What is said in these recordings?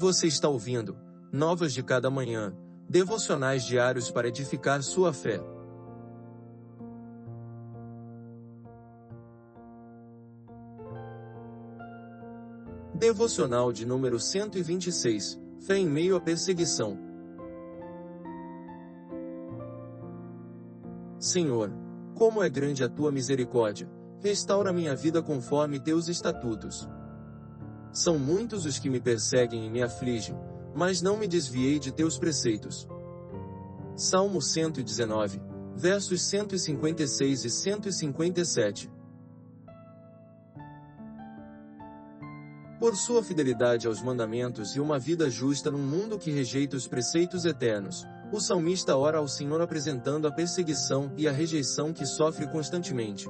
Você está ouvindo Novas de Cada Manhã, devocionais diários para edificar sua fé. Devocional de número 126 Fé em meio à perseguição. Senhor, como é grande a tua misericórdia, restaura minha vida conforme teus estatutos. São muitos os que me perseguem e me afligem, mas não me desviei de teus preceitos. Salmo 119, versos 156 e 157. Por sua fidelidade aos mandamentos e uma vida justa num mundo que rejeita os preceitos eternos, o salmista ora ao Senhor apresentando a perseguição e a rejeição que sofre constantemente.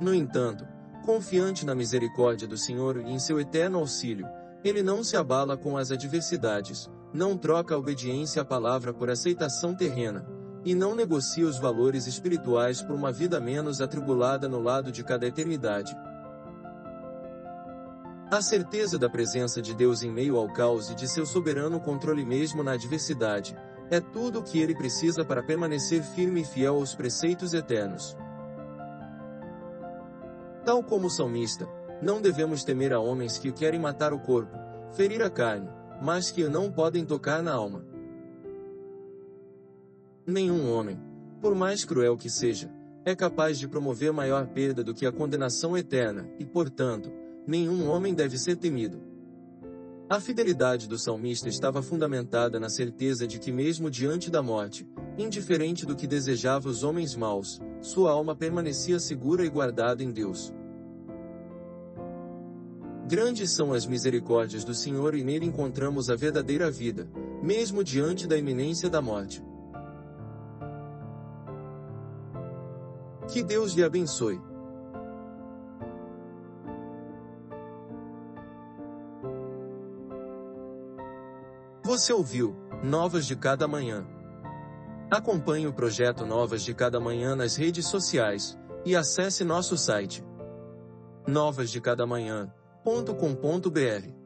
No entanto, confiante na misericórdia do Senhor e em seu eterno auxílio, ele não se abala com as adversidades, não troca a obediência à palavra por aceitação terrena, e não negocia os valores espirituais por uma vida menos atribulada no lado de cada eternidade. A certeza da presença de Deus em meio ao caos e de seu soberano controle mesmo na adversidade, é tudo o que ele precisa para permanecer firme e fiel aos preceitos eternos. Tal como o salmista, não devemos temer a homens que querem matar o corpo, ferir a carne, mas que não podem tocar na alma. Nenhum homem, por mais cruel que seja, é capaz de promover maior perda do que a condenação eterna, e, portanto, nenhum homem deve ser temido. A fidelidade do salmista estava fundamentada na certeza de que, mesmo diante da morte, indiferente do que desejava os homens maus, sua alma permanecia segura e guardada em Deus. Grandes são as misericórdias do Senhor e nele encontramos a verdadeira vida, mesmo diante da iminência da morte. Que Deus lhe abençoe. Você ouviu Novas de Cada Manhã. Acompanhe o projeto Novas de Cada Manhã nas redes sociais e acesse nosso site novasdecadamanhã.com.br